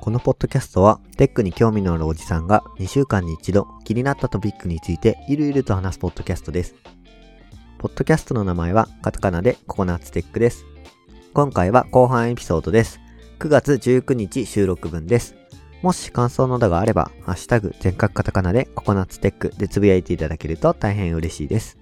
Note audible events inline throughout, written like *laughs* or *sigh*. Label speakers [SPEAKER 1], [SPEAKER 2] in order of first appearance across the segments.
[SPEAKER 1] このポッドキャストは、テックに興味のあるおじさんが2週間に一度気になったトピックについてゆるゆると話すポッドキャストです。ポッドキャストの名前はカタカナでココナッツテックです。今回は後半エピソードです。9月19日収録分です。もし感想などがあれば、ハッシュタグ全角カタカナでココナッツテックでつぶやいていただけると大変嬉しいです。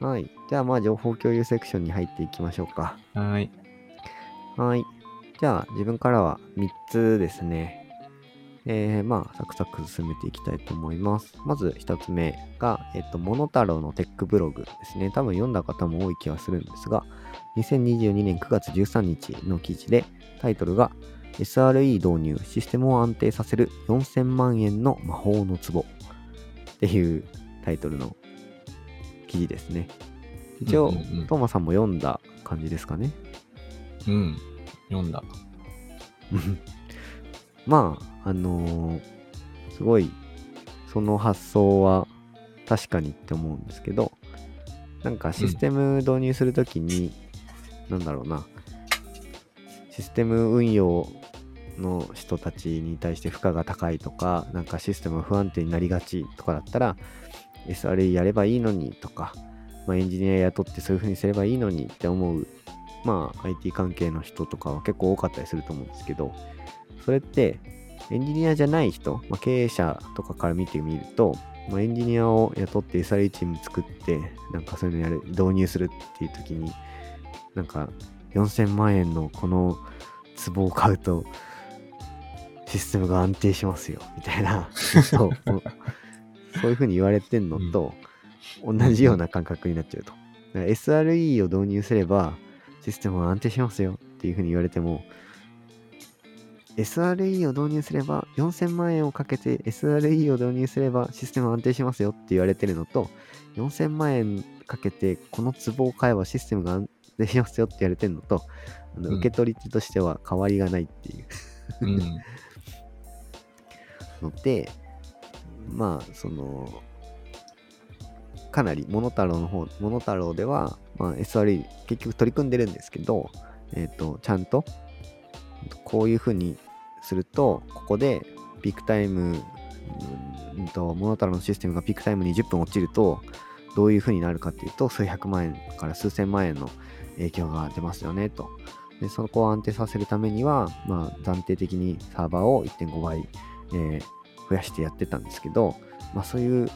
[SPEAKER 1] はい。じゃあまあ情報共有セクションに入っていきましょうか。
[SPEAKER 2] はーい。
[SPEAKER 1] はい。じゃあ自分からは3つですね。えー、まあサクサク進めていきたいと思います。まず1つ目が、えっと、モノタロウのテックブログですね。多分読んだ方も多い気がするんですが、2022年9月13日の記事で、タイトルが SRE 導入、システムを安定させる4000万円の魔法の壺っていうタイトルの記事ですね。一応、
[SPEAKER 2] うんうんうん
[SPEAKER 1] トーマさんも読んだ感じですかね。
[SPEAKER 2] うん。読んだ。*laughs*
[SPEAKER 1] まあ、あのーすごい、その発想は確かにって思うんですけど、なんかシステム導入するときに、なんだろうな、システム運用の人たちに対して負荷が高いとか、なんかシステムが不安定になりがちとかだったら、SRE やればいいのにとか、まあ、エンジニア雇ってそういう風にすればいいのにって思う、まあ、IT 関係の人とかは結構多かったりすると思うんですけど、それってエンジニアじゃない人、まあ、経営者とかから見てみると、まあ、エンジニアを雇って SRE チーム作って、なんかそういうのやる、導入するっていう時に、なんか4000万円のこの壺を買うと、システムが安定しますよ、みたいな、*laughs* そうそういうふうに言われてんのと、同じような感覚になっちゃうと。SRE を導入すれば、システムは安定しますよっていうふうに言われても、SRE を導入すれば、4000万円をかけて SRE を導入すればシステム安定しますよって言われてるのと、4000万円かけてこの壺を買えばシステムが安定しますよって言われてるのと、あの
[SPEAKER 2] うん
[SPEAKER 1] 受け取り手としては変わりがないっていう
[SPEAKER 2] うん。*laughs*
[SPEAKER 1] ので、まあ、その、かなり、モノタロウの方、モノタロウでは、まあ、SRE 結局取り組んでるんですけど、えっ、と、ちゃんと、こういうふうにすると、ここでピークタイム、うんと、モノタロのシステムがピークタイムに10分落ちると、どういうふうになるかっていうと、数百万円から数千万円の影響が出ますよね、と。で、そこを安定させるためには、まあ、暫定的にサーバーを1.5倍、えー増やしてやってたんですけど、まあ、そういう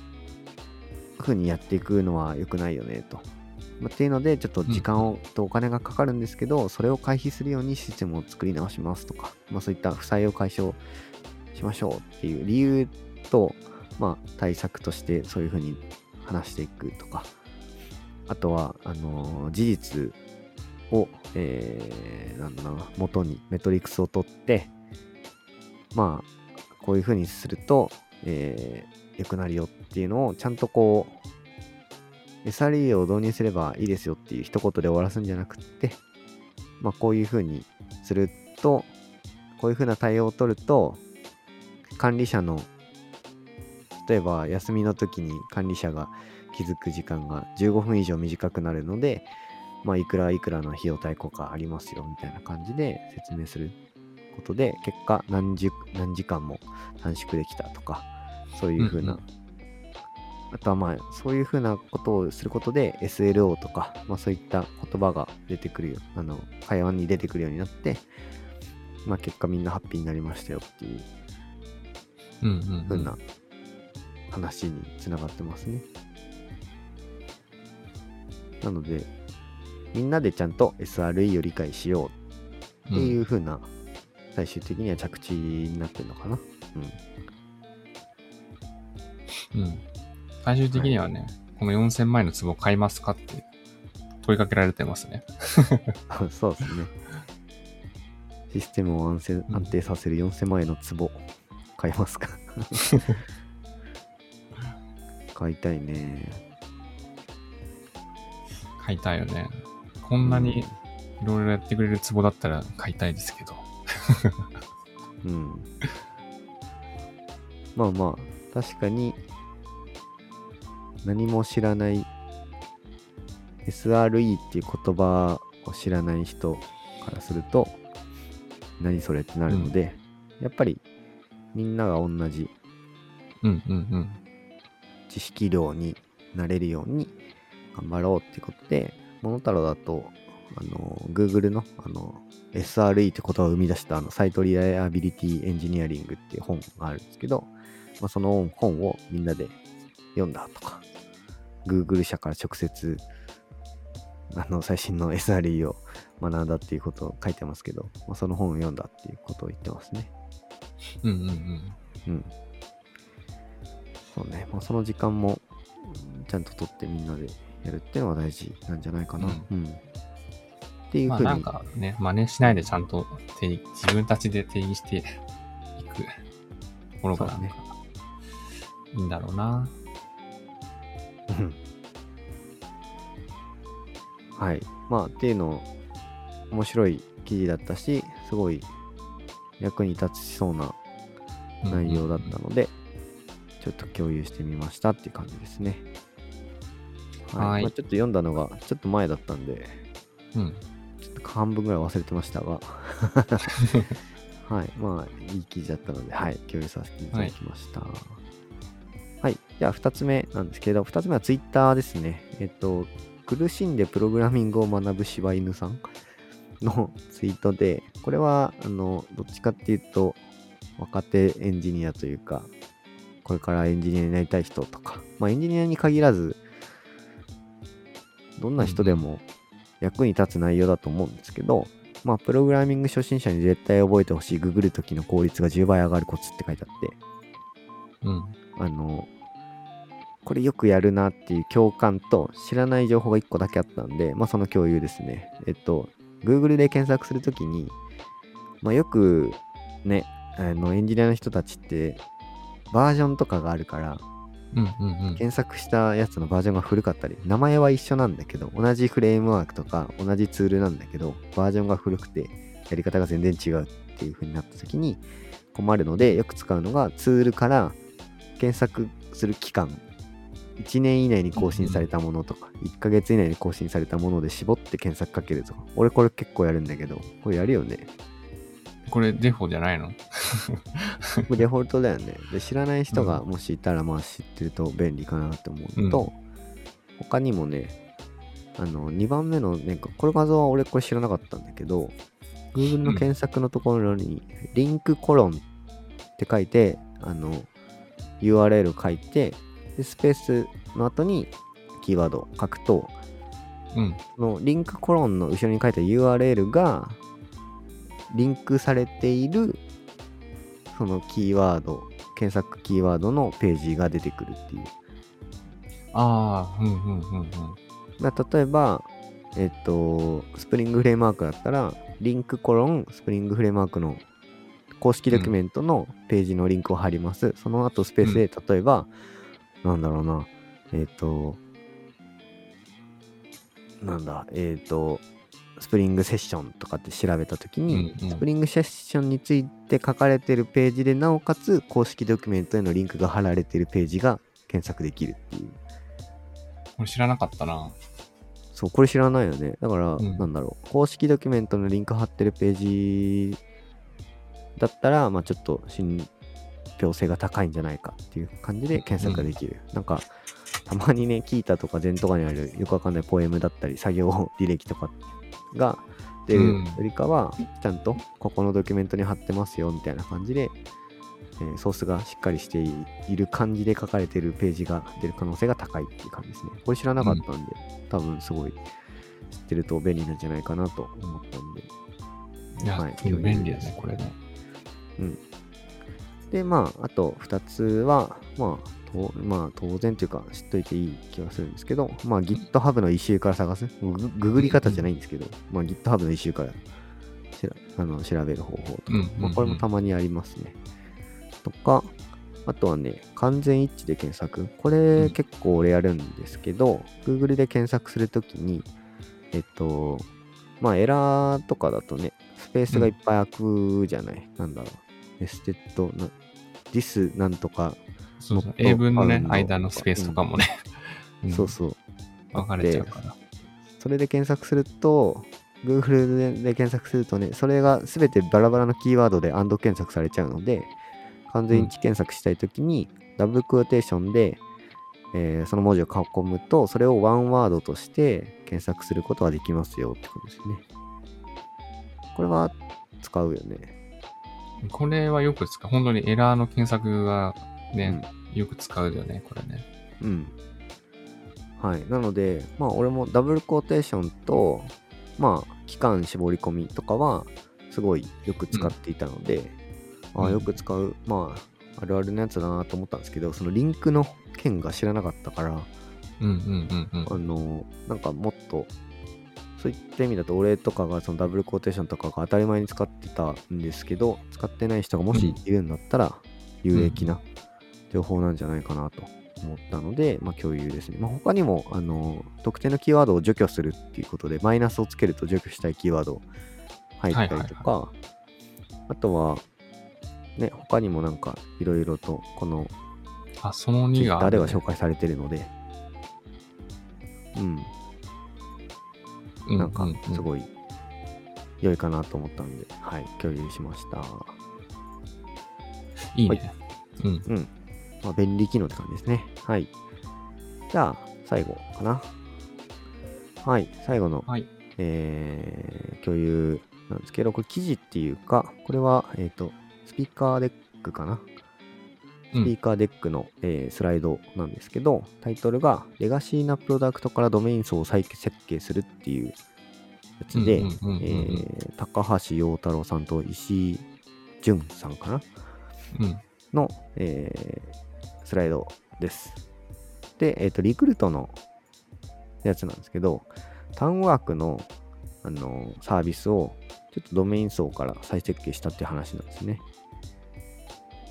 [SPEAKER 1] 風にやっていくのは良くないよねと。まあ、っていうので、ちょっと時間を、とお金がかかるんですけど、それを回避するようにシステムを作り直しますとか、まあ、そういった負債を解消しましょうっていう理由と、まあ、対策としてそういう風に話していくとか、あとは、あのー事実を、えー、なんだろうな、元にメトリックスを取って、まあ、こういう風にすると、えー良くなるよっていうのをちゃんとこう SRE を導入すればいいですよっていう一言で終わらすんじゃなくってまあこういう風にするとこういう風な対応を取ると管理者の例えば休みの時に管理者が気づく時間が15分以上短くなるのでまあいくらいくらの費用対効果ありますよみたいな感じで説明することで結果何時何時間も短縮できたとかそういう風な、
[SPEAKER 2] うん。
[SPEAKER 1] あとはまあそういう風なことをすることで SLO とか、まあ、そういった言葉が出てくるよあの会話に出てくるようになって、まあ、結果みんなハッピーになりましたよっていう
[SPEAKER 2] うんう
[SPEAKER 1] な話につながってますね。なのでみんなでちゃんと SRE を理解しようっていう風な、最終的には着地になってるのかな。うん。
[SPEAKER 2] うん。最終的にはね、この4000万円の壺買いますかって問いかけられてますね。
[SPEAKER 1] あ *laughs* そうですね。システムを安定
[SPEAKER 2] うん
[SPEAKER 1] 安定させる4000万円の壺買いますか？*laughs* 買いたいね。
[SPEAKER 2] 買いたいよね。こんなにいろいろやってくれるツボだったら買いたいですけど。
[SPEAKER 1] うん。まあまあ、確かに、何も知らない、SRE っていう言葉を知らない人からすると、何それってなるので、やっぱりみんなが同じ
[SPEAKER 2] うんうんうん。
[SPEAKER 1] 知識量になれるように頑張ろうってことで、モノタロウだと、あの、Google の、あの、SRE って言葉を生み出したあのサイトリライアビリティエンジニアリングっていう本があるんですけど、まあ、その本をみんなで読んだとか、Google 社から直接、あの、最新の SRE を学んだっていうことを書いてますけど、まあ、その本を読んだっていうことを言ってますね。
[SPEAKER 2] うんうんうん。
[SPEAKER 1] うん。そうね、まあ、その時間もうんちゃんと取ってみんなでやるっていうのは大事なんじゃないかな。
[SPEAKER 2] う
[SPEAKER 1] うん。っていう
[SPEAKER 2] まあ
[SPEAKER 1] ふうに、
[SPEAKER 2] なんかね、真似しないでちゃんと定義自分たちで定義していくところがなんか、
[SPEAKER 1] ね
[SPEAKER 2] いいんだろうな。
[SPEAKER 1] はい。まあ、っていうの、面白い記事だったし、すごい役に立ちそうな内容だったので、ちょっと共有してみましたっていう感じですね。
[SPEAKER 2] はい
[SPEAKER 1] まあ、ちょっと読んだのがちょっと前だったんで、
[SPEAKER 2] うん。
[SPEAKER 1] ちょっと半分ぐらい忘れてましたが、*laughs* はい、まあ、いい記事だったので、はい、共有させていただきました。はい、じゃあ2つ目なんですけど、2つ目はツイッターですね。えっと、苦しんでプログラミングを学ぶ柴犬さん *laughs* のツイートで、これは、あの、どっちかっていうと、若手エンジニアというか、これからエンジニアになりたい人とか、まあエンジニアに限らず、どんな人でも役に立つ内容だと思うんですけど、まあ、プログラミング初心者に絶対覚えてほしいググるときの効率が10倍上がるコツって書いてあって、
[SPEAKER 2] うん。
[SPEAKER 1] あの、これよくやるなっていう共感と知らない情報が1個だけあったんで、まあその共有ですね。えっと、Google で検索するときに、まあよくね、あのエンジニアの人たちってバージョンとかがあるから、
[SPEAKER 2] うんうんうん。
[SPEAKER 1] 検索したやつのバージョンが古かったり、名前は一緒なんだけど、同じフレームワークとか同じツールなんだけど、バージョンが古くて、やり方が全然違うっていう風になった時に困るので、よく使うのがツールから検索する期間、1年以内に更新されたものとか、1ヶ月以内に更新されたもので絞って検索かけるとか、俺これ結構やるんだけど、これやるよね。
[SPEAKER 2] これデフォじゃないの？*laughs*
[SPEAKER 1] デフォルトだよね。で、知らない人がもしいたら、まあ知ってると便利かなって思うのと、他にもね、あの、2番目のね、これ画像は俺これ知らなかったんだけど、Google の検索のところに、リンクコロンって書いて、あの、URL 書いて、でスペースの後にキーワードを書くと、
[SPEAKER 2] うん。
[SPEAKER 1] そのリンクコロンの後ろに書いた URL がリンクされているそのキーワード検索キーワードのページが出てくるっていう
[SPEAKER 2] ああ、うんうんうんうん。
[SPEAKER 1] だ例えばえっと Spring Framework だったら link:Spring Framework の公式ドキュメントのページのリンクを貼ります、その後スペースで例えば、なんだろうな。えっとなんだ？えっと Spring Session とかって調べたときに、
[SPEAKER 2] うんうん。
[SPEAKER 1] Spring Session について書かれてるページでなおかつ公式ドキュメントへのリンクが貼られてるページが検索できるっていう。
[SPEAKER 2] これ知らなかったな。
[SPEAKER 1] そう、これ知らないよね。だから、
[SPEAKER 2] うん。
[SPEAKER 1] なんだろう、公式ドキュメントのリンク貼ってるページだったら、まあちょっと信憑性が高いんじゃないかっていう感じで検索ができる。なんか、たまにね、キータとかゼンとかにあるよくわかんないポエムだったり、作業 *laughs* 履歴とかが出る
[SPEAKER 2] うん
[SPEAKER 1] よりかは、ちゃんとここのドキュメントに貼ってますよみたいな感じで、えーソースがしっかりしている感じで書かれてるページが出る可能性が高いっていう感じですね。これ知らなかったんで、多分すごい知ってると便利なんじゃないかなと思ったんで。
[SPEAKER 2] いや、
[SPEAKER 1] はい
[SPEAKER 2] 便利だね、これね。
[SPEAKER 1] で、まあ、あと2つは、まあ、とまあ、当然というか知っといていい気がするんですけど、まあ、GitHub のイシューから探す。グググり方じゃないんですけど、まあ、GitHub のイシューからあの調べる方法とか、
[SPEAKER 2] うんうんうん
[SPEAKER 1] まあ、これもたまにありますね。とか、あとはね、完全一致で検索。こ
[SPEAKER 2] う
[SPEAKER 1] れ
[SPEAKER 2] ん
[SPEAKER 1] 結構俺やるんですけど、Google で検索するときに、えっと、まあエラーとかだとね、スペースがいっぱい空くじゃない？なんだろう。ネステッドな、this なんとか、
[SPEAKER 2] そうそう英文のね間のスペースとかもね、うん
[SPEAKER 1] そうそう。
[SPEAKER 2] 分かれちゃうから。
[SPEAKER 1] それで検索すると、Google でで検索するとね、それが全てバラバラのキーワードで and 検索されちゃうので、完全一致検索したいときに、ダブルクオーテーションで、えーその文字を囲むと、それをワンワードとして検索することができますよってことですね。これは使うよね。
[SPEAKER 2] これはよく使う。本当にエラーの検索がね、よく使うよね、これね。
[SPEAKER 1] うん。はい。なので、まあ、俺もダブルコーテーションと、まあ、期間絞り込みとかは、すごいよく使っていたので、ああ、
[SPEAKER 2] うん
[SPEAKER 1] よく使う、まあ、あるあるのやつだなと思ったんですけど、そのリンクの件が知らなかったから、
[SPEAKER 2] うんうんうんうん。
[SPEAKER 1] あの、なんかもっと、そういった意味だと、俺とかがそのダブルコーテーションとかが当たり前に使ってたんですけど、使ってない人がもしいるんだったら、有益な情報なんじゃないかなと思ったので、まあ、共有ですね。まあ、他にも、あの、特定のキーワードを除去するっていうことで、マイナスをつけると除去したいキーワード入ったりとか、あとは、ね、他にもなんか、いろいろと、この
[SPEAKER 2] あ、その2が
[SPEAKER 1] では紹介されてるので、うん、
[SPEAKER 2] うん
[SPEAKER 1] なんかすごい良いかなと思ったので、はい、共有しました。
[SPEAKER 2] いいね。うん。
[SPEAKER 1] うん。まあ、便利機能って感じですね。はい。じゃあ、最後かな。はい、最後の、
[SPEAKER 2] はい。
[SPEAKER 1] えー共有なんですけど、これ記事っていうか、これは、えっ、と、スピーカーデックかな。
[SPEAKER 2] うん
[SPEAKER 1] スピーカーデックの、えースライドなんですけど、タイトルが、レガシーなプロダクトからドメイン層を再設計するっていうやつで、高橋陽太郎さんと石井淳さんかな？
[SPEAKER 2] うん。
[SPEAKER 1] の、えースライドです。で、えっ、と、リクルートのやつなんですけど、タウンワークの、あのサービスをちょっとドメイン層から再設計したっていう話なんですね。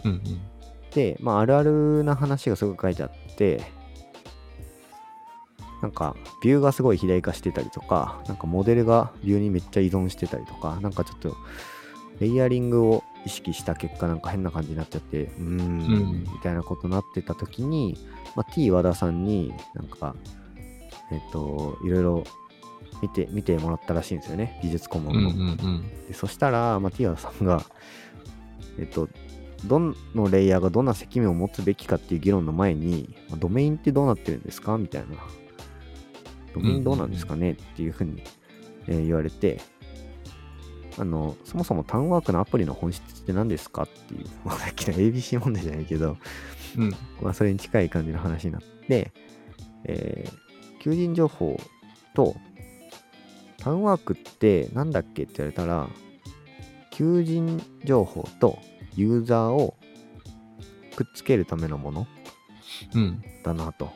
[SPEAKER 2] うんうん。
[SPEAKER 1] で、まあ、あるあるな話がすごく書いてあって、なんか、ビューがすごい肥大化してたりとか、なんかモデルがビューにめっちゃ依存してたりとか、なんかちょっと、レイヤリングを意識した結果、なんか変な感じになっちゃって、うーん、
[SPEAKER 2] ん
[SPEAKER 1] みたいなことになってた時に、まあ、T 和田さんになんか、えっと、いろいろ見て、見てもらったらしいんですよね、技術顧問の。
[SPEAKER 2] うんうんうん。
[SPEAKER 1] でそしたら、まあ、ティアさんが、えっと、どのレイヤーがどんな責任を持つべきかっていう議論の前に、まあドメインってどうなってるんですか？みたいな。ドメインどうなんですかね？っていうふうに、えー言われて、あの、そもそもタウンワークのアプリの本質って何ですか？っていう、*laughs* まあ、さっきの ABC 問題じゃないけど、
[SPEAKER 2] うん。
[SPEAKER 1] まあ、それに近い感じの話になって、えー求人情報と、タウンワークってなんだっけ？って言われたら、求人情報とユーザーをくっつけるためのもの
[SPEAKER 2] うん。
[SPEAKER 1] だなと。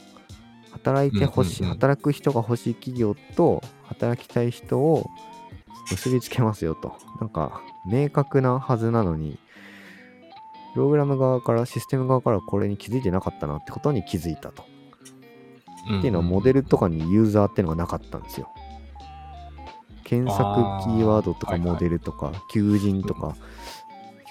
[SPEAKER 1] 働いてほしい、
[SPEAKER 2] うんうんうん
[SPEAKER 1] 働く人が欲しい企業と働きたい人を結びつけますよと。なんか、明確なはずなのに、プログラム側から、システム側からこれに気づいてなかったなってことに気づいたと。っていうのは、モデルとかにユーザーっていうのがなかったんですよ。検索キーワードとかモデルとか、求人とか、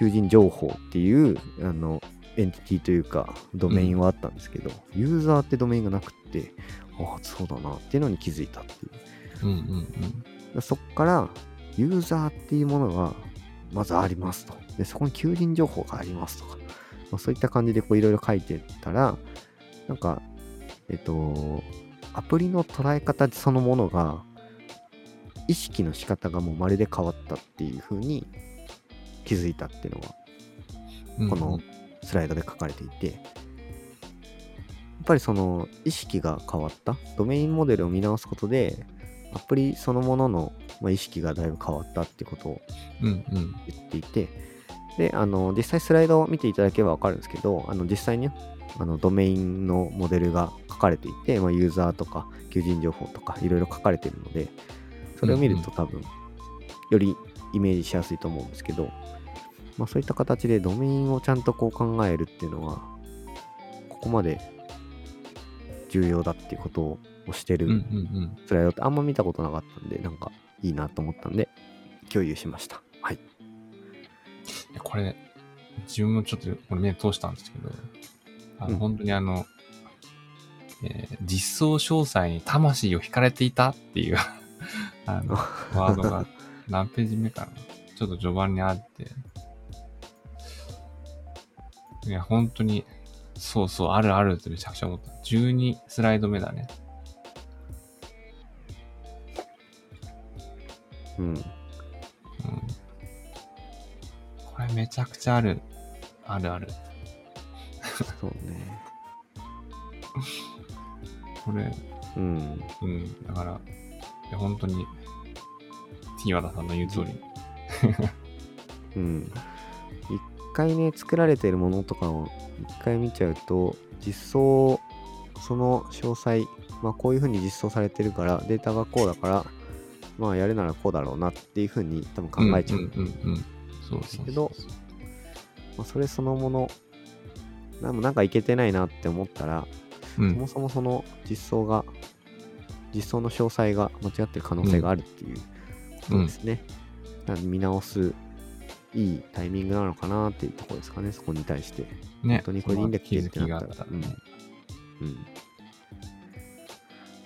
[SPEAKER 1] 求人情報っていう、あの、エンティティというか、ドメインはあったんですけど、ユーザーってドメインがなくって、ああ、そうだなっていうのに気づいたっていう。
[SPEAKER 2] うんうんうん。
[SPEAKER 1] でそこから、ユーザーっていうものが、まずありますと。で、そこに求人情報がありますとか、まあ、そういった感じでこういろいろ書いてったら、なんか、えっと、アプリの捉え方そのものが、意識の仕方がもうまるで変わったっていう風に気づいたっていうのが、
[SPEAKER 2] うんうん
[SPEAKER 1] このスライドで書かれていて、やっぱりその意識が変わった、ドメインモデルを見直すことで、アプリそのものの、まあ、意識がだいぶ変わったってことを。言っていて、で、あの、実際スライドを見ていただければわかるんですけど、あの、実際にねあのドメインのモデルが書かれていて、まあ、ユーザーとか求人情報とかいろいろ書かれているので、それを見ると多分、よりイメージしやすいと思うんですけど、まあ、そういった形でドメインをちゃんとこう考えるっていうのは、こまで重要だっていうことをしてる。スライドってあんま見たことなかったんで、なんかいいなと思ったんで、共有しました。はい。
[SPEAKER 2] これ、自分もちょっとこれ目通したんですけど、あの、
[SPEAKER 1] うん
[SPEAKER 2] 本当にあの、えー実装詳細に魂を惹かれていたっていう *laughs* あの、ワードが何ページ目かなちょっと序盤にあって、いや、本当に、そうそう、あるあるってめちゃくちゃ思った。12スライド目だね。
[SPEAKER 1] うん。
[SPEAKER 2] うん。これめちゃくちゃある。あるある。
[SPEAKER 1] そうね。*laughs*
[SPEAKER 2] これ、
[SPEAKER 1] うん。
[SPEAKER 2] うん、だから、いや本当に、T 和田さんの言う通り。
[SPEAKER 1] うん。一回ね、作られているものとかを一回見ちゃうと、実装、その詳細、まあこういうふうに実装されてるから、データがこうだから、まあやるならこうだろうなっていうふうに多分考えちゃう。
[SPEAKER 2] うんうんうんうん。そうそう
[SPEAKER 1] けどまあ、それそのもの、なんもなんかいけてないなって思ったら、
[SPEAKER 2] うん
[SPEAKER 1] そもそもその実装が、実装の詳細が間違ってる可能性があるっていうことですね。なので見直すいいタイミングなのかなっていうところですかね、そこに対して。
[SPEAKER 2] ね、
[SPEAKER 1] 本当にこれでいいんだっけ
[SPEAKER 2] その気づきがあったらね。
[SPEAKER 1] うん。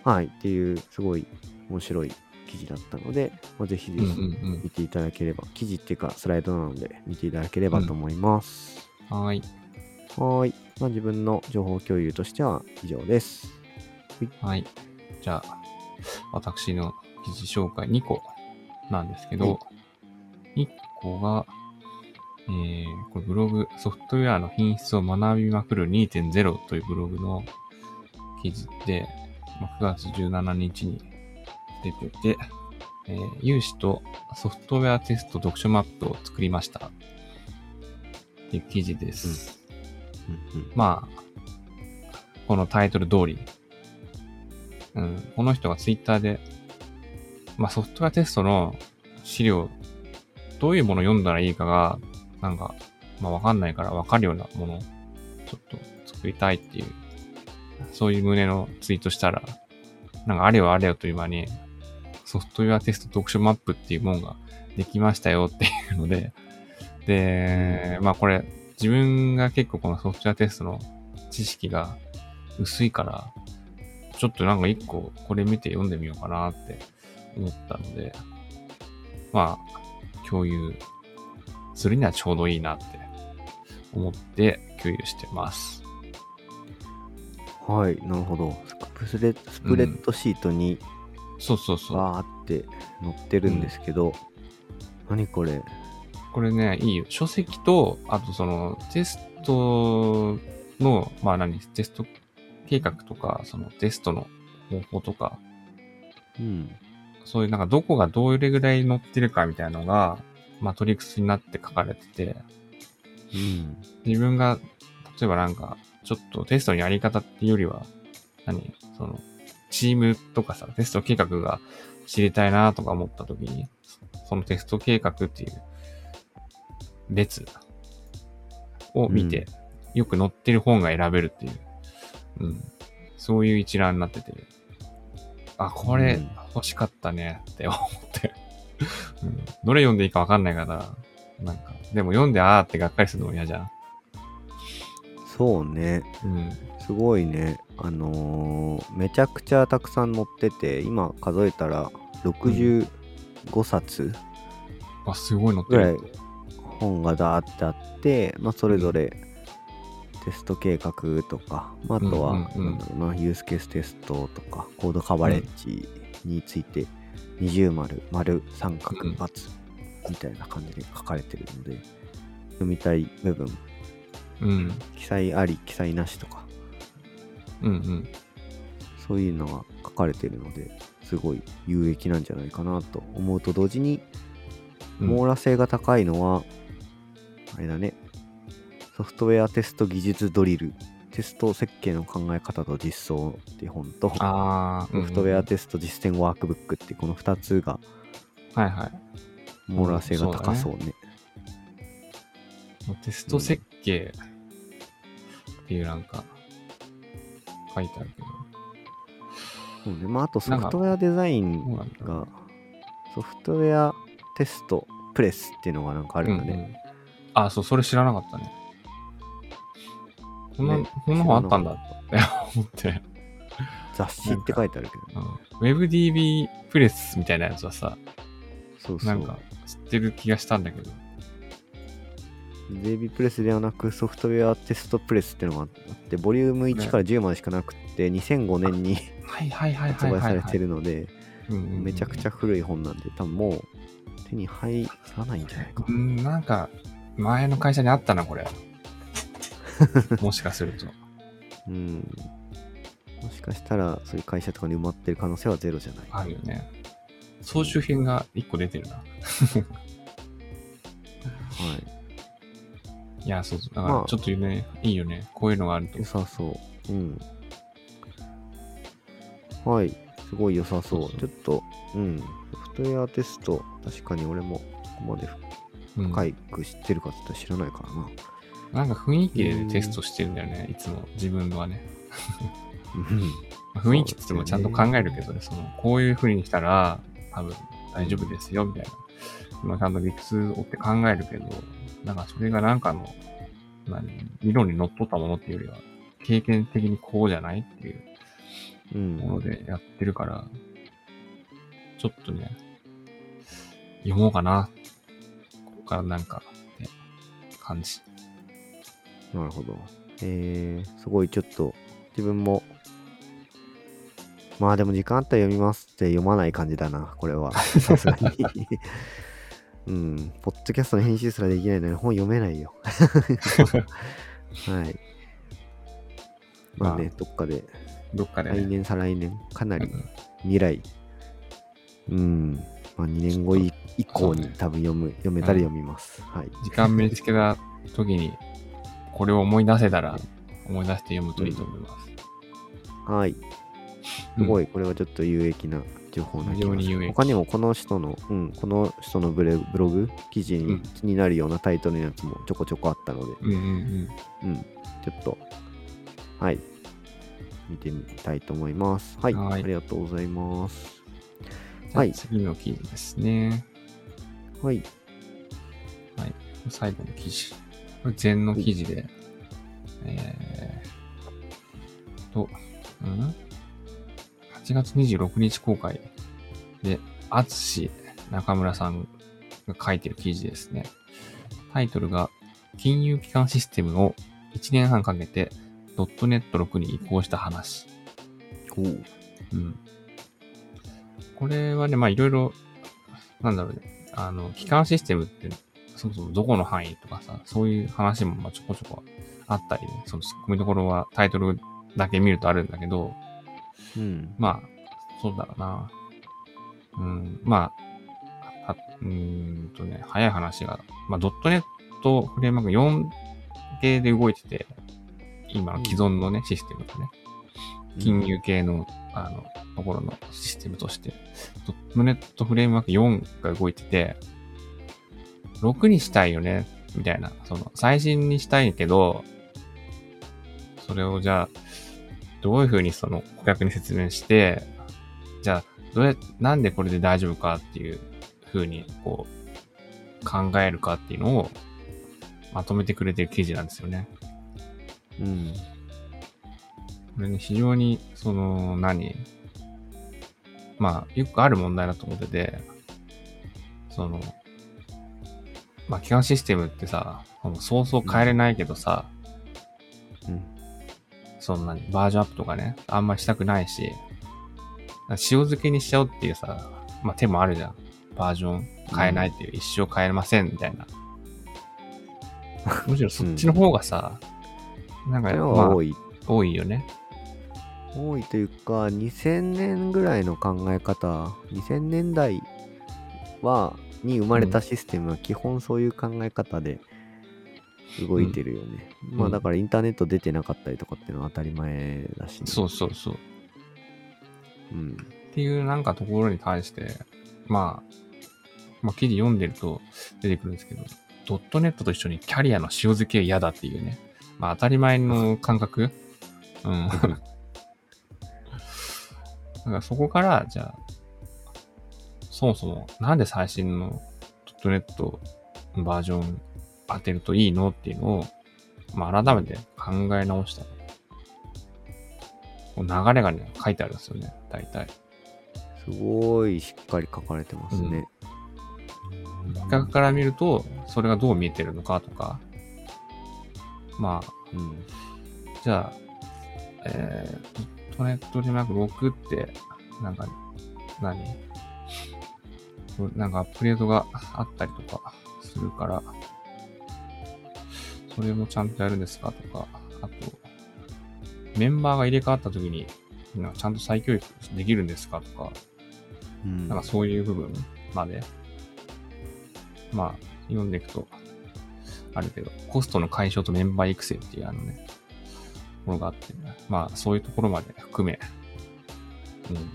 [SPEAKER 1] はい、っていうすごい面白い記事だったので、まあ、ぜひぜ
[SPEAKER 2] うん
[SPEAKER 1] ひ
[SPEAKER 2] うん
[SPEAKER 1] 見ていただければ、記事っていうかスライドなので見ていただければと思います。
[SPEAKER 2] うん。はーい。
[SPEAKER 1] はーい。まあ、自分の情報共有としては以上です。
[SPEAKER 2] はい。じゃあ、私の記事紹介2個なんですけど、1個が、えー、これブログ、ソフトウェアの品質を学びまくる2.0というブログの記事で、まあ9月17日に出てて、えー有志とソフトウェアテスト読書マップを作りました。っていう記事です。
[SPEAKER 1] うん。うん。
[SPEAKER 2] まあ、このタイトル通り、うん、この人がツイッターで、まあソフトウェアテストの資料、どういうものを読んだらいいかが、なんか、まあわかんないからわかるようなものをちょっと作りたいっていう、そういう旨のツイートしたら、なんかあれよあれよという間に、ソフトウェアテスト読書マップっていうものができましたよっていうので、で、まあこれ、自分が結構このソフトウェアテストの知識が薄いから、ちょっとなんか一個これ見て読んでみようかなって思ったので、まあ、共有するにはちょうどいいなって思って共有してます。
[SPEAKER 1] はい、なるほど。スプレスプレッドシートに
[SPEAKER 2] そうそうそう。
[SPEAKER 1] バーって載ってるんですけど、何これ？
[SPEAKER 2] これね、いいよ。書籍と、あとそのテストの、まあ何、テスト計画とか、そのテストの方法とか、
[SPEAKER 1] うん。
[SPEAKER 2] そういうなんかどこがどれぐらい載ってるかみたいなのが、マトリックスになって書かれてて、
[SPEAKER 1] うん。
[SPEAKER 2] 自分が、例えばなんか、ちょっとテストのやり方っていうよりは、何？その、チームとかさ、テスト計画が知りたいなとか思った時に、そのテスト計画っていう列を見て、よく載ってる本が選べるっていう、うん、そういう一覧になってて、あ、これ
[SPEAKER 1] うん
[SPEAKER 2] 欲しかったねって思って、うん、どれ読んでいいかわかんないから、なんか、でも読んであーってがっかりするのも嫌じゃん。
[SPEAKER 1] そうね。
[SPEAKER 2] うん。
[SPEAKER 1] すごいね。あのーめちゃくちゃたくさん載ってて、今数えたら65冊
[SPEAKER 2] あ、すごい載って
[SPEAKER 1] ぐらい
[SPEAKER 2] る。
[SPEAKER 1] 本がダーってあって、まあ、それぞれテスト計画とか、まあ、あとは、なんだろうな、ユースケーステストとか、コードカバレッジについて、二重丸、丸、三角
[SPEAKER 2] うん、×
[SPEAKER 1] みたいな感じで書かれてるので、読みたい部分、
[SPEAKER 2] うん。
[SPEAKER 1] 記載あり、記載なしとか、
[SPEAKER 2] うんうん。
[SPEAKER 1] そういうのが書かれてるので、すごい有益なんじゃないかなと思うと同時に、
[SPEAKER 2] うん
[SPEAKER 1] 網羅性が高いのは、あれだね、ソフトウェアテスト技術ドリル、テスト設計の考え方と実装っていう本と、
[SPEAKER 2] あー、
[SPEAKER 1] ソフトウェア
[SPEAKER 2] テ
[SPEAKER 1] テスト実践ワークブックってこの2つが
[SPEAKER 2] はいはい。
[SPEAKER 1] 網羅性が高そうね。
[SPEAKER 2] テスト設計っていうなんか、書いてあるけど。
[SPEAKER 1] そうね。まあ、あとソフトウェアデザイン。が、ソフトウェアテストプレスっていうのがなんかあるんだね。
[SPEAKER 2] うんうんあ、そう、それ知らなかったね。こんな、
[SPEAKER 1] ね
[SPEAKER 2] こんな本あったんだって思って。
[SPEAKER 1] 雑誌って書いてあるけど、
[SPEAKER 2] うん、WebDB プレスみたいなやつはさ、
[SPEAKER 1] そうそう。
[SPEAKER 2] なんか知ってる気がしたんだけど。
[SPEAKER 1] DB プレスではなくソフトウェアテストプレスっていうのがあって、ボリューム1から10までしかなくて、2005年に
[SPEAKER 2] はいはいはい
[SPEAKER 1] 発
[SPEAKER 2] はいはい、はい。
[SPEAKER 1] 売されてるので、めちゃくちゃ古い本なんで、多分もう手に入らないんじゃないか
[SPEAKER 2] う。ん、なんか、前の会社にあったな、これ。*laughs* もしかすると。
[SPEAKER 1] うん。もしかしたら、そういう会社とかに埋まってる可能性はゼロじゃない。
[SPEAKER 2] あるよね。総集編が1個出てるな。
[SPEAKER 1] はい
[SPEAKER 2] や、そうそう。だか
[SPEAKER 1] まあ
[SPEAKER 2] らちょっとね、いいよね。こういうのがあると
[SPEAKER 1] い。良。さそう。うん。はい。すごい良さそう。
[SPEAKER 2] そうそう
[SPEAKER 1] ちょっと、うん。ソフトウェアテスト、確かに俺もここまで
[SPEAKER 2] うん、
[SPEAKER 1] 深く知ってるかって言ったら知らないからな。
[SPEAKER 2] なんか雰囲気で
[SPEAKER 1] うん
[SPEAKER 2] ねテストしてるんだよね。いつも自分はね。*laughs* 雰囲気って言ってもちゃんと考えるけどね、その、こういう風にしたら、多分大丈夫ですよ、みたいな。まあ、ちゃんと理屈を追って考えるけど、なんかそれがなんかの、何、理論にのっとったものっていうよりは、経験的にこうじゃないっていう
[SPEAKER 1] うん。
[SPEAKER 2] ものでやってるから、ちょっとね、読もうかな。ここからなんか、って感じ。
[SPEAKER 1] なるほど。えー、すごいちょっと自分も、まあでも時間あったら読みますって読まない感じだな、これは。さすがに。*laughs* うん、ポッドキャストの編集すらできないのに本読めないよ。*laughs* はい。まあね、
[SPEAKER 2] ま
[SPEAKER 1] どっかで、
[SPEAKER 2] どっかでね。
[SPEAKER 1] 来年、再来年、かなり
[SPEAKER 2] うん
[SPEAKER 1] 未来、うん、まあ2年後い以降に多分読む、読めたら読みます。はい。
[SPEAKER 2] 時間見つけた時に、これを思い出せたら、思い出して読むといいと思います。
[SPEAKER 1] はい。すごい、これはちょっと有益な情報な気が
[SPEAKER 2] 非常に有益
[SPEAKER 1] 他にもこの人の、うん、この人のブレブログ、記事にになるようなタイトルのやつもちょこちょこあったので、
[SPEAKER 2] うんうんうん。
[SPEAKER 1] うん、ちょっと、はい、見てみたいと思います。はい、
[SPEAKER 2] はい
[SPEAKER 1] ありがとうございます。はい
[SPEAKER 2] 次の記事ですね。
[SPEAKER 1] はい、
[SPEAKER 2] はい。最後の記事。これ前の記事で、えー、と、うん？8月26日公開で、あつし中村さんが書いてる記事ですね。タイトルが、金融機関システムを1年半かけて .NET6 に移行した話。
[SPEAKER 1] おう
[SPEAKER 2] うん。これはね、まあいろいろ、なんだろうね。あの、機関システムって、そもそもどこの範囲とかさ、そういう話もまあちょこちょこあったりね、その突っ込みどころはタイトルだけ見るとあるんだけど、
[SPEAKER 1] うん、
[SPEAKER 2] まあ、そうだろうな。うん、まあ、あうーんとね、早い話が、まあ、ドットネットフレームワーク4系で動いてて、今の既存のね、システムがね、金融系の、あの、ところのシステムとして、ドットネットフレームワーク4が動いてて、6にしたいよね、みたいな、その、最新にしたいけど、それをじゃあ、どういうふうにその顧客に説明して、じゃあ、どうや、なんでこれで大丈夫かっていうふうに、こう、考えるかっていうのを、まとめてくれてる記事なんですよね。
[SPEAKER 1] うん、
[SPEAKER 2] これね、非常に、その、何？まあ、よくある問題だと思ってて、その、まあ、基幹システムってさ、そうそう変えれないけどさ、
[SPEAKER 1] うん、
[SPEAKER 2] そんなにバージョンアップとかね、あんまりしたくないし、塩漬けにしちゃおうっていうさ、まあ手もあるじゃん。バージョン変えないっていう、一生変えれませんみたいな。むしろそっちの方がさ、なんか、
[SPEAKER 1] それ
[SPEAKER 2] まあ
[SPEAKER 1] は多い。
[SPEAKER 2] 多いよね。
[SPEAKER 1] 多いというか、2000年ぐらいの考え方、2000年代は、に生まれたシステムは基本そういう考え方で動いてるよね。
[SPEAKER 2] ん
[SPEAKER 1] まあだからインターネット出てなかったりとかっていうのは当たり前だし、ね。
[SPEAKER 2] そうそうそう。
[SPEAKER 1] うん。
[SPEAKER 2] っていうなんかところに対して、まあ、まあ記事読んでると出てくるんですけど、ドットネットと一緒にキャリアの塩漬けは嫌だっていうね。まあ当たり前の *laughs* 感覚うん。*laughs* だからそこから、じゃあ、そもそもなんで最新の .NET バージョン当てるといいのっていうのを、まあ、改めて考え直した流れがね、書いてあるんですよね、大体。
[SPEAKER 1] すごいしっかり書かれてますね。
[SPEAKER 2] 企画から見ると、それがどう見えてるのかとか、まあ、
[SPEAKER 1] うん。
[SPEAKER 2] じゃあ、えー、トネットリマーク6って、なんか、何？なんかアップデートがあったりとかするから、それもちゃんとやるんですかとか、あと、メンバーが入れ替わった時に、なんかちゃんと再教育できるんですかとか、
[SPEAKER 1] うん。
[SPEAKER 2] なんかそういう部分まで、まあ、読んでいくと、あるけど、コストの解消とメンバー育成っていうあのね、ものがあって、まあ、そういうところまで含め、うん。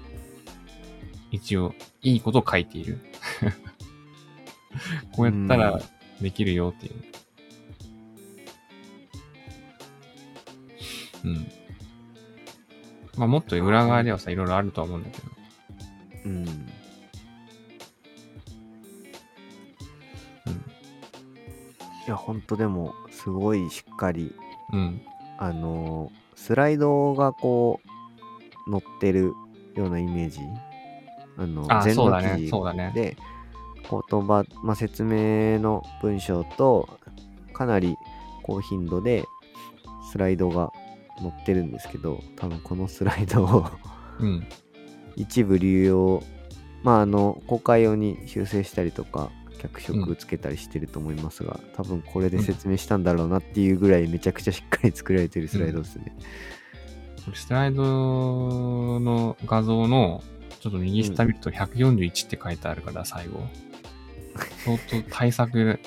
[SPEAKER 2] 一応、いいことを書いている。*laughs* こうやったらできるよっていう。うん。まあ、もっと裏側ではさ、いろいろあるとは思うんだけど。
[SPEAKER 1] うん。
[SPEAKER 2] うん。
[SPEAKER 1] いや、ほんとでも、すごいしっかり、
[SPEAKER 2] うん。
[SPEAKER 1] あのースライドがこう、載ってるようなイメージ。あの、
[SPEAKER 2] あ
[SPEAKER 1] 前
[SPEAKER 2] そうだね
[SPEAKER 1] の記事
[SPEAKER 2] そうだね
[SPEAKER 1] で、言葉、まあ、説明の文章と、かなり高頻度でスライドが載ってるんですけど、多分このスライドを
[SPEAKER 2] うん。*laughs*
[SPEAKER 1] 一部流用、まああの、公開用に修正したりとか、脚色つけたりしてると思いますが、多分これで説明したんだろうなっていうぐらいめちゃくちゃしっかり作られてるスライドですね。
[SPEAKER 2] これスライドの画像の、ちょっと右下見ると141って書いてあるから、最後。相当対策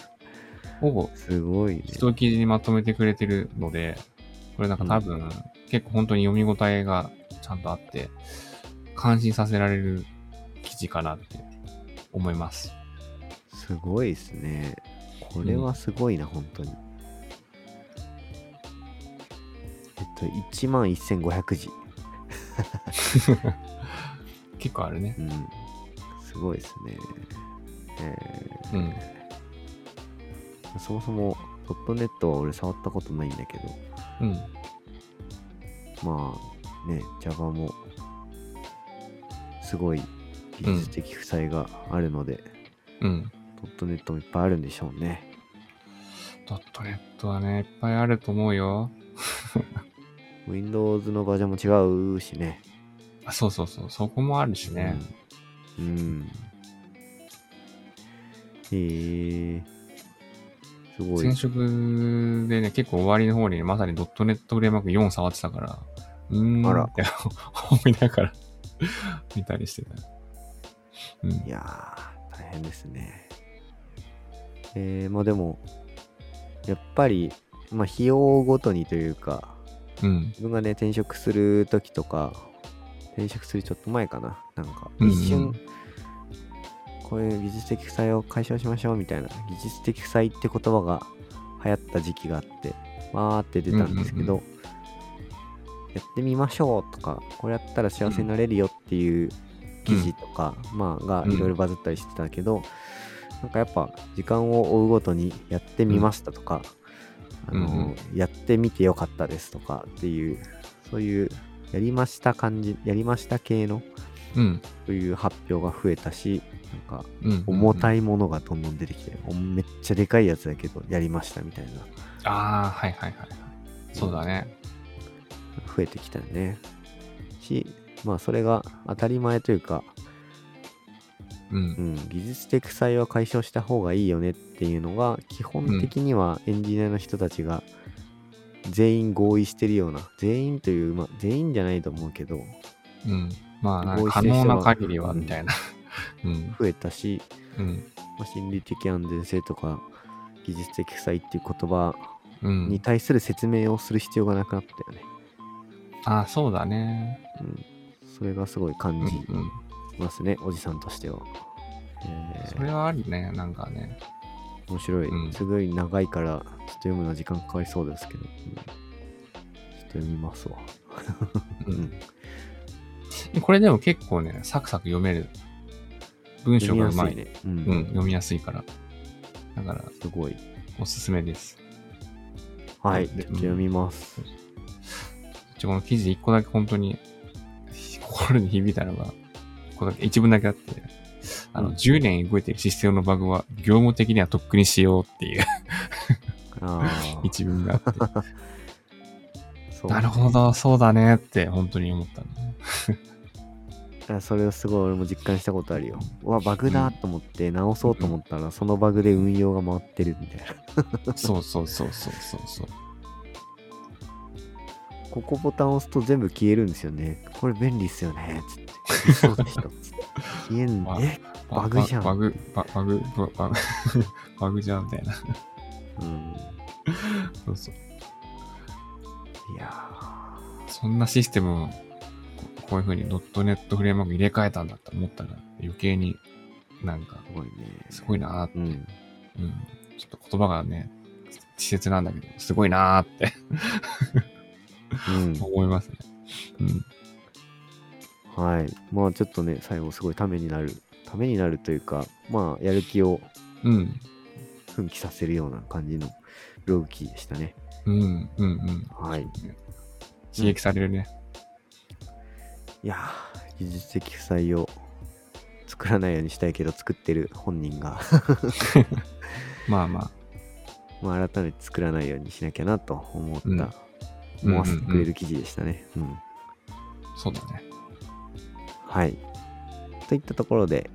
[SPEAKER 2] を
[SPEAKER 1] すごいね。
[SPEAKER 2] 一記事にまとめてくれてるので、これなんか多分、結構本当に読み応えがちゃんとあって、感心させられる記事かなって思います。
[SPEAKER 1] すごいですね。これはすごいな、本当に。えっと、1万1500字。*laughs*
[SPEAKER 2] 結構あるね。
[SPEAKER 1] うん。すごいですね。え
[SPEAKER 2] うん。
[SPEAKER 1] ーそもそも、ドットネットは俺触ったことないんだけど、
[SPEAKER 2] うん。
[SPEAKER 1] まあね、Java もすごい技術的負債があるので、
[SPEAKER 2] うん。
[SPEAKER 1] ドットネットもいっぱいあるんでしょうね。
[SPEAKER 2] ドットネットはね、いっぱいあると思うよ。*laughs*
[SPEAKER 1] Windows のバージョンも違うしね。
[SPEAKER 2] あそうそうそう。そこもあるしね。
[SPEAKER 1] うん。うん。へえすごい
[SPEAKER 2] 前。職でね、結構終わりの方にね、まさにドットネットフレームワーク4触ってたから、うーん
[SPEAKER 1] あら
[SPEAKER 2] って *laughs* 思いながら *laughs* 見たりしてた。うん
[SPEAKER 1] い。やー、大変ですね。えー、まあでも、やっぱり、まあ費用ごとにというか、
[SPEAKER 2] うん。
[SPEAKER 1] 自分がね、転職するときとか、転職するちょっと前かな。なんか、
[SPEAKER 2] うんうん。
[SPEAKER 1] 一瞬、こういう技術的負債を解消しましょうみたいな、技術的負債って言葉が流行った時期があって、わーって出たんですけど、
[SPEAKER 2] うん
[SPEAKER 1] やってみましょうとか、これやったら幸せになれるよっていう記事とか、まあ、が
[SPEAKER 2] うん
[SPEAKER 1] いろいろバズったりしてたけど、なんかやっぱ時間を追うごとにやってみましたとか、あの
[SPEAKER 2] うん。
[SPEAKER 1] やってみてよかったですとかっていう、そういうやりました感じ、やりました系の
[SPEAKER 2] うん。
[SPEAKER 1] そういう発表が増えたし、なんか。重たいものがどんどん出てきて、おめっちゃでかいやつだけど、やりましたみたいな、
[SPEAKER 2] ああ、はいはいはいはい。そうだね。
[SPEAKER 1] 増えてきたよね。し、まあそれが当たり前というか、
[SPEAKER 2] う。
[SPEAKER 1] うんん、技術的負債は解消した方がいいよねっていうのが、基本的にはエンジニアの人たちが全員合意してるような、全員という、まあ全員じゃないと思うけど、
[SPEAKER 2] うん。まあ、可能な限りは、みたいな。うん。
[SPEAKER 1] 増えたし、
[SPEAKER 2] うん。
[SPEAKER 1] まあ、心理的安全性とか、技術的負債っていう言葉
[SPEAKER 2] うん。
[SPEAKER 1] に対する説明をする必要がなくなったよね。
[SPEAKER 2] ああ、そうだね。
[SPEAKER 1] うん。それがすごい感
[SPEAKER 2] うん。
[SPEAKER 1] じ
[SPEAKER 2] うん。
[SPEAKER 1] ますね、おじさんとしては。えー
[SPEAKER 2] それはあるね。なんかね。
[SPEAKER 1] 面白い、
[SPEAKER 2] うん
[SPEAKER 1] すごい長いから、ちょっと読むのは時間かかりそうですけど、うんちょっと読みますわ。
[SPEAKER 2] う
[SPEAKER 1] うんん。*laughs*
[SPEAKER 2] これでも結構ね、サクサク読める。文章がうまい。
[SPEAKER 1] 読みやすいね。う。
[SPEAKER 2] うんん、読みやすいから。だから、
[SPEAKER 1] すごい。
[SPEAKER 2] おすすめです。
[SPEAKER 1] はい。
[SPEAKER 2] で
[SPEAKER 1] ちょっと読みます。
[SPEAKER 2] ちょこの記事一個だけ本当に心に響いたのが、ここだけ一文だけあって、あの、
[SPEAKER 1] うん
[SPEAKER 2] 10年動いてるシステムのバグは業務的にはとっくにしようっていう。一文があって、なるほど、そうだねって本当に思ったの。
[SPEAKER 1] あそれをすごい俺も実感したことあるよ。うわ、バグだと思って直そうと思ったら、そのバグで運用が回ってるみたいな。
[SPEAKER 2] そうそうそうそうそうそう。
[SPEAKER 1] ここボタンを押すと全部消えるんですよね。これ便利っすよね。つって。そうでした。つって消えん
[SPEAKER 2] わ
[SPEAKER 1] えバグじゃん
[SPEAKER 2] バグ、ババグ、ババグ、*laughs* バグじゃんみたいな。
[SPEAKER 1] うん。
[SPEAKER 2] そうそう。
[SPEAKER 1] いや
[SPEAKER 2] そんなシステムをここういう風にドットネットフレームワーク入れ替えたんだって思ったら余計になんか
[SPEAKER 1] ー、すごいね。
[SPEAKER 2] すごいなーって、
[SPEAKER 1] うん。
[SPEAKER 2] うん、ちょっと言葉がね、稚拙なんだけど、すごいなーって
[SPEAKER 1] うん。
[SPEAKER 2] 思いますね。うん。
[SPEAKER 1] はい。まあちょっとね、最後すごいためになる。ためになるというか、まあやる気を
[SPEAKER 2] うん。
[SPEAKER 1] 奮起させるような感じのブログ記事でしたね。
[SPEAKER 2] うん。うん。うん。
[SPEAKER 1] はい。
[SPEAKER 2] 刺激されるね。
[SPEAKER 1] いやー、技術的負債を作らないようにしたいけど作ってる本人が
[SPEAKER 2] まあまあ。*laughs*
[SPEAKER 1] まあ改めて作らないようにしなきゃなと思った、
[SPEAKER 2] うん
[SPEAKER 1] 思わせてくれる記事でしたね。うん
[SPEAKER 2] そうだね。
[SPEAKER 1] はい。といったところで、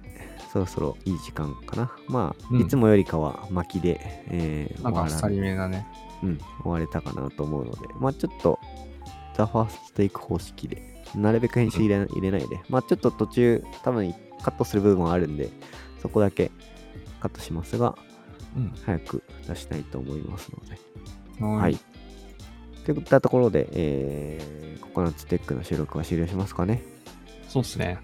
[SPEAKER 1] そろそろいい時間かな。まあ、
[SPEAKER 2] うん
[SPEAKER 1] いつもよりかは巻きで、えー終わら
[SPEAKER 2] なんかあっさりめだね。
[SPEAKER 1] うん、終われたかなと思うので、まあちょっと、ザ・ファーストテイク方式で、なるべく編集入れ,、入れないで、まあちょっと途中、多分カットする部分はあるんで、そこだけカットしますが、
[SPEAKER 2] うん。
[SPEAKER 1] 早く出したいと思いますので。
[SPEAKER 2] は
[SPEAKER 1] はい。。といったところで、えー、ココナッツテックの収録は終了しますかね。
[SPEAKER 2] そうっすね。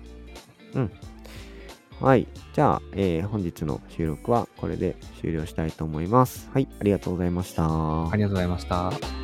[SPEAKER 1] はい。じゃあ、えー本日の収録はこれで終了したいと思います。はい。ありがとうございました。
[SPEAKER 2] ありがとうございました。